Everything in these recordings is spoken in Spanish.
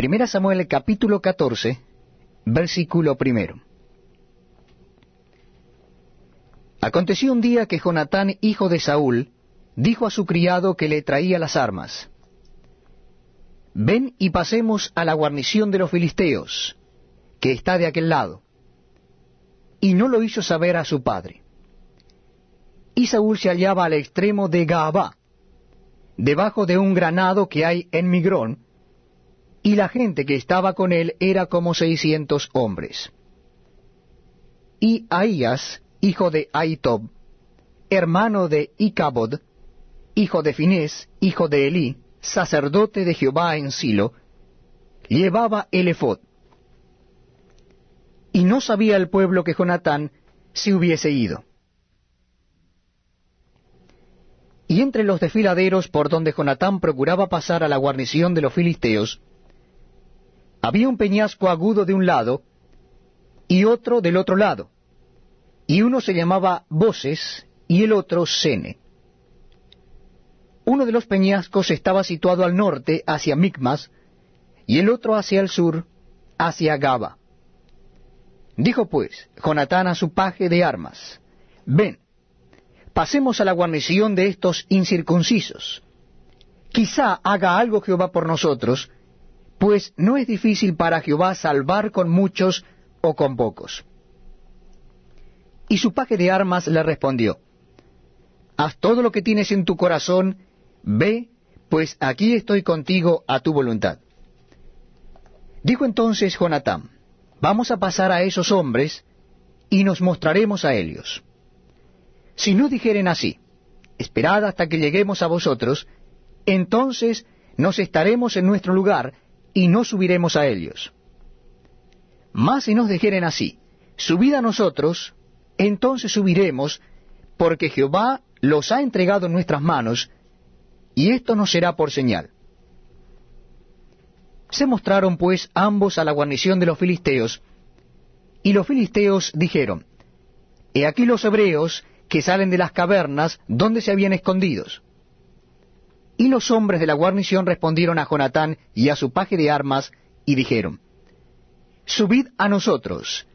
Primera Samuel capítulo 14, versículo primero. Aconteció un día que Jonatán, hijo de Saúl, dijo a su criado que le traía las armas, Ven y pasemos a la guarnición de los filisteos, que está de aquel lado. Y no lo hizo saber a su padre. Y Saúl se hallaba al extremo de Gaabá, debajo de un granado que hay en Migrón, y la gente que estaba con él era como seiscientos hombres. Y Ahías, hijo de Aitob, hermano de Icabod, hijo de Finés, hijo de Elí, sacerdote de Jehová en Silo, llevaba el efod. Y no sabía el pueblo que Jonatán se hubiese ido. Y entre los desfiladeros por donde Jonatán procuraba pasar a la guarnición de los filisteos, había un peñasco agudo de un lado y otro del otro lado, y uno se llamaba Voces y el otro Sene. Uno de los peñascos estaba situado al norte, hacia Micmas, y el otro hacia el sur, hacia Gaba. Dijo pues Jonatán a su paje de armas, Ven, pasemos a la guarnición de estos incircuncisos. Quizá haga algo Jehová por nosotros, pues no es difícil para Jehová salvar con muchos o con pocos. Y su paje de armas le respondió, Haz todo lo que tienes en tu corazón, ve, pues aquí estoy contigo a tu voluntad. Dijo entonces Jonatán, Vamos a pasar a esos hombres, y nos mostraremos a ellos. Si no dijeren así, esperad hasta que lleguemos a vosotros, entonces nos estaremos en nuestro lugar, y no subiremos a ellos. Mas si nos dijeren así, subid a nosotros, entonces subiremos, porque Jehová los ha entregado en nuestras manos, y esto nos será por señal. Se mostraron pues ambos a la guarnición de los filisteos, y los filisteos dijeron, He aquí los hebreos que salen de las cavernas donde se habían escondidos. Y los hombres de la guarnición respondieron a Jonatán y a su paje de armas, y dijeron, Subid a nosotros,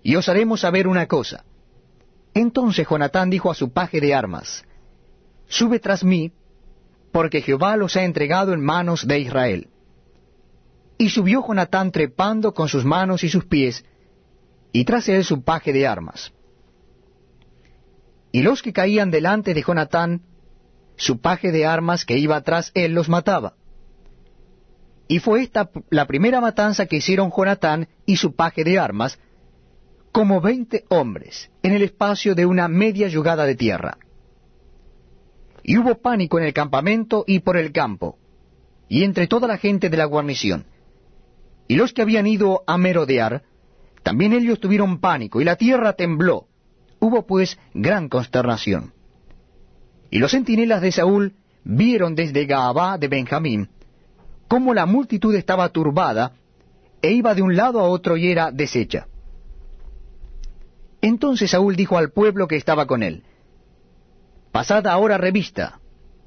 y os haremos saber una cosa. Entonces Jonatán dijo a su paje de armas, Sube tras mí, porque Jehová los ha entregado en manos de Israel. Y subió Jonatán trepando con sus manos y sus pies, y tras él su paje de armas. Y los que caían delante de Jonatán su paje de armas que iba tras él los mataba. Y fue esta la primera matanza que hicieron Jonatán y su paje de armas, como veinte hombres, en el espacio de una media yugada de tierra. Y hubo pánico en el campamento y por el campo, y entre toda la gente de la guarnición. Y los que habían ido a merodear, también ellos tuvieron pánico, y la tierra tembló. Hubo pues gran consternación. Y los centinelas de Saúl vieron desde Gaabá de Benjamín cómo la multitud estaba turbada e iba de un lado a otro y era deshecha. Entonces Saúl dijo al pueblo que estaba con él, Pasad ahora revista,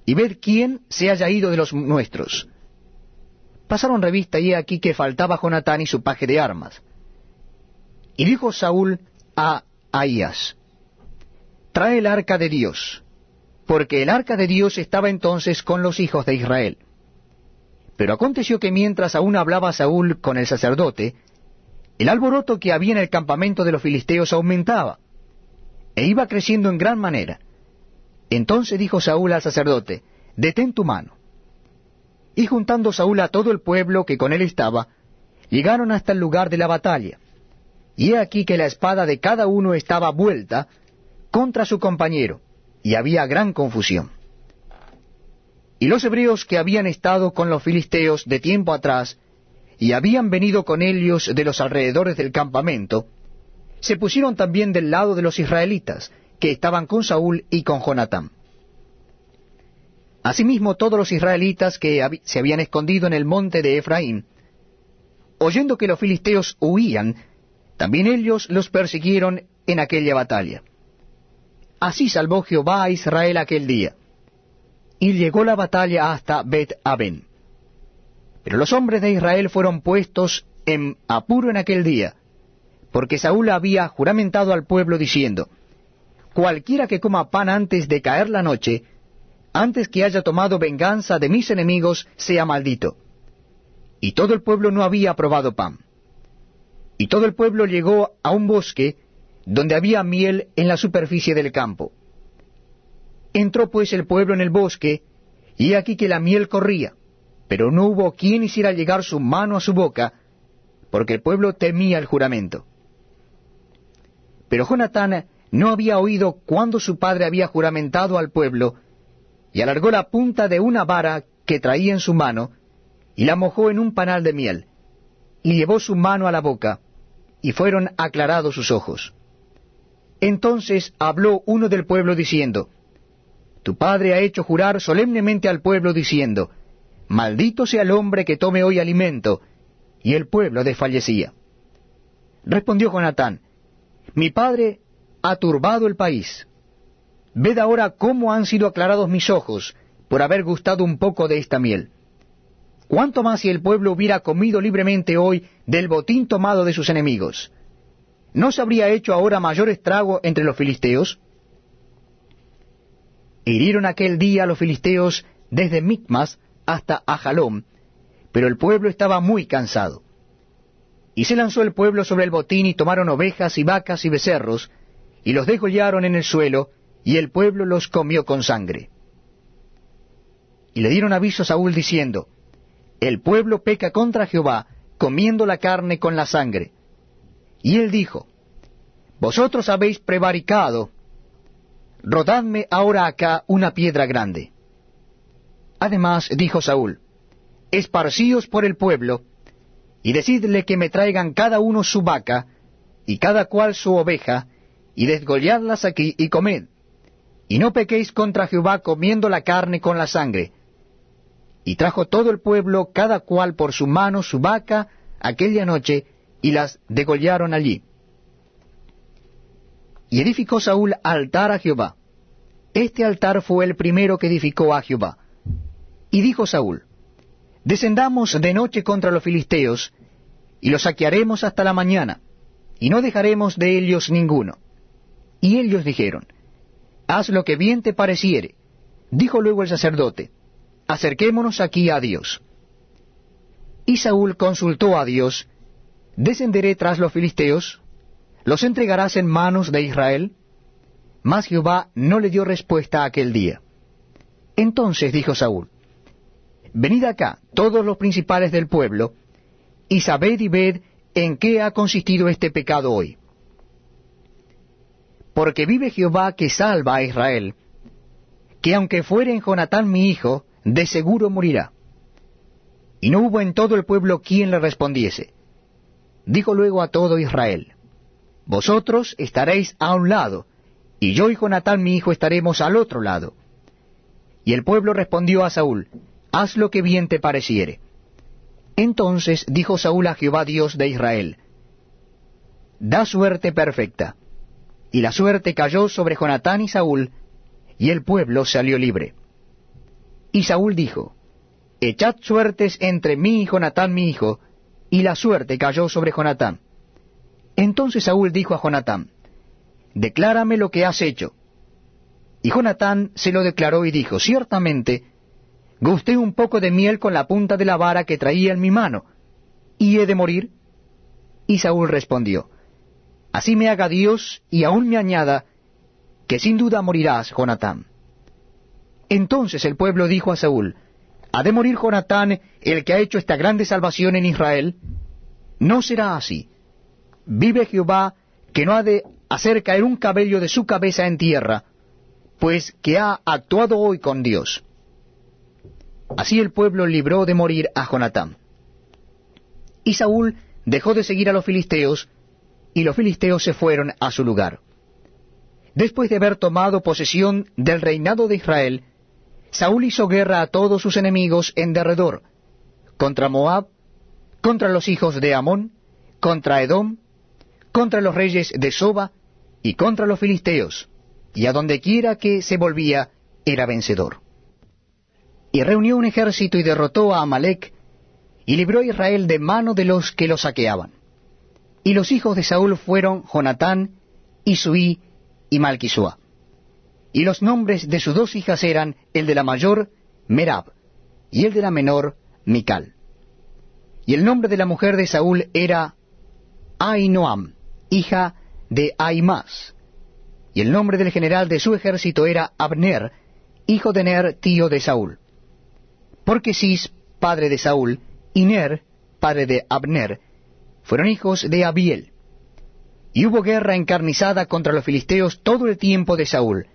y ved quién se haya ido de los nuestros. Pasaron revista y he aquí que faltaba Jonatán y su paje de armas. Y dijo Saúl a Ahías, Trae el arca de Dios porque el arca de Dios estaba entonces con los hijos de Israel. Pero aconteció que mientras aún hablaba Saúl con el sacerdote, el alboroto que había en el campamento de los filisteos aumentaba, e iba creciendo en gran manera. Entonces dijo Saúl al sacerdote, Detén tu mano. Y juntando Saúl a todo el pueblo que con él estaba, llegaron hasta el lugar de la batalla. Y he aquí que la espada de cada uno estaba vuelta contra su compañero y había gran confusión. Y los hebreos que habían estado con los filisteos de tiempo atrás, y habían venido con ellos de los alrededores del campamento, se pusieron también del lado de los israelitas, que estaban con Saúl y con Jonatán. Asimismo todos los israelitas que se habían escondido en el monte de Efraín, oyendo que los filisteos huían, también ellos los persiguieron en aquella batalla. Así salvó Jehová a Israel aquel día. Y llegó la batalla hasta Bet-Aben. Pero los hombres de Israel fueron puestos en apuro en aquel día, porque Saúl había juramentado al pueblo diciendo, Cualquiera que coma pan antes de caer la noche, antes que haya tomado venganza de mis enemigos, sea maldito. Y todo el pueblo no había probado pan. Y todo el pueblo llegó a un bosque donde había miel en la superficie del campo. Entró pues el pueblo en el bosque, y aquí que la miel corría, pero no hubo quien hiciera llegar su mano a su boca, porque el pueblo temía el juramento. Pero Jonatán no había oído cuando su padre había juramentado al pueblo, y alargó la punta de una vara que traía en su mano, y la mojó en un panal de miel, y llevó su mano a la boca, y fueron aclarados sus ojos. Entonces habló uno del pueblo diciendo, Tu padre ha hecho jurar solemnemente al pueblo diciendo, Maldito sea el hombre que tome hoy alimento, y el pueblo desfallecía. Respondió Jonatán, Mi padre ha turbado el país. Ved ahora cómo han sido aclarados mis ojos por haber gustado un poco de esta miel. ¿Cuánto más si el pueblo hubiera comido libremente hoy del botín tomado de sus enemigos? ¿No se habría hecho ahora mayor estrago entre los filisteos? Hirieron aquel día los filisteos desde Micmas hasta Ajalón, pero el pueblo estaba muy cansado. Y se lanzó el pueblo sobre el botín y tomaron ovejas y vacas y becerros, y los degollaron en el suelo, y el pueblo los comió con sangre. Y le dieron aviso a Saúl diciendo, El pueblo peca contra Jehová, comiendo la carne con la sangre. Y él dijo, Vosotros habéis prevaricado, rodadme ahora acá una piedra grande. Además dijo Saúl, Esparcíos por el pueblo, y decidle que me traigan cada uno su vaca, y cada cual su oveja, y desgolladlas aquí y comed. Y no pequéis contra Jehová comiendo la carne con la sangre. Y trajo todo el pueblo, cada cual por su mano, su vaca, aquella noche, y las degollaron allí. Y edificó Saúl altar a Jehová. Este altar fue el primero que edificó a Jehová. Y dijo Saúl, Descendamos de noche contra los filisteos, y los saquearemos hasta la mañana, y no dejaremos de ellos ninguno. Y ellos dijeron, Haz lo que bien te pareciere. Dijo luego el sacerdote, Acerquémonos aquí a Dios. Y Saúl consultó a Dios, ¿Descenderé tras los filisteos? ¿Los entregarás en manos de Israel? Mas Jehová no le dio respuesta aquel día. Entonces dijo Saúl, Venid acá, todos los principales del pueblo, y sabed y ved en qué ha consistido este pecado hoy. Porque vive Jehová que salva a Israel, que aunque fuere en Jonatán mi hijo, de seguro morirá. Y no hubo en todo el pueblo quien le respondiese. Dijo luego a todo Israel, Vosotros estaréis a un lado, y yo y Jonatán mi hijo estaremos al otro lado. Y el pueblo respondió a Saúl, Haz lo que bien te pareciere. Entonces dijo Saúl a Jehová Dios de Israel, Da suerte perfecta. Y la suerte cayó sobre Jonatán y Saúl, y el pueblo salió libre. Y Saúl dijo, Echad suertes entre mí y Jonatán mi hijo, y la suerte cayó sobre Jonatán. Entonces Saúl dijo a Jonatán, Declárame lo que has hecho. Y Jonatán se lo declaró y dijo, Ciertamente, gusté un poco de miel con la punta de la vara que traía en mi mano, y he de morir. Y Saúl respondió, Así me haga Dios y aún me añada, que sin duda morirás, Jonatán. Entonces el pueblo dijo a Saúl, ¿Ha de morir Jonatán, el que ha hecho esta grande salvación en Israel? No será así. Vive Jehová, que no ha de hacer caer un cabello de su cabeza en tierra, pues que ha actuado hoy con Dios. Así el pueblo libró de morir a Jonatán. Y Saúl dejó de seguir a los filisteos, y los filisteos se fueron a su lugar. Después de haber tomado posesión del reinado de Israel, Saúl hizo guerra a todos sus enemigos en derredor, contra Moab, contra los hijos de Amón, contra Edom, contra los reyes de Soba y contra los filisteos, y a donde quiera que se volvía era vencedor y reunió un ejército y derrotó a Amalek, y libró a Israel de mano de los que lo saqueaban. Y los hijos de Saúl fueron Jonatán, Isuí y Malquisúa. Y los nombres de sus dos hijas eran el de la mayor, Merab, y el de la menor, Mical. Y el nombre de la mujer de Saúl era Ainoam, hija de Aimás. Y el nombre del general de su ejército era Abner, hijo de Ner, tío de Saúl. Porque Cis, padre de Saúl, y Ner, padre de Abner, fueron hijos de Abiel. Y hubo guerra encarnizada contra los filisteos todo el tiempo de Saúl,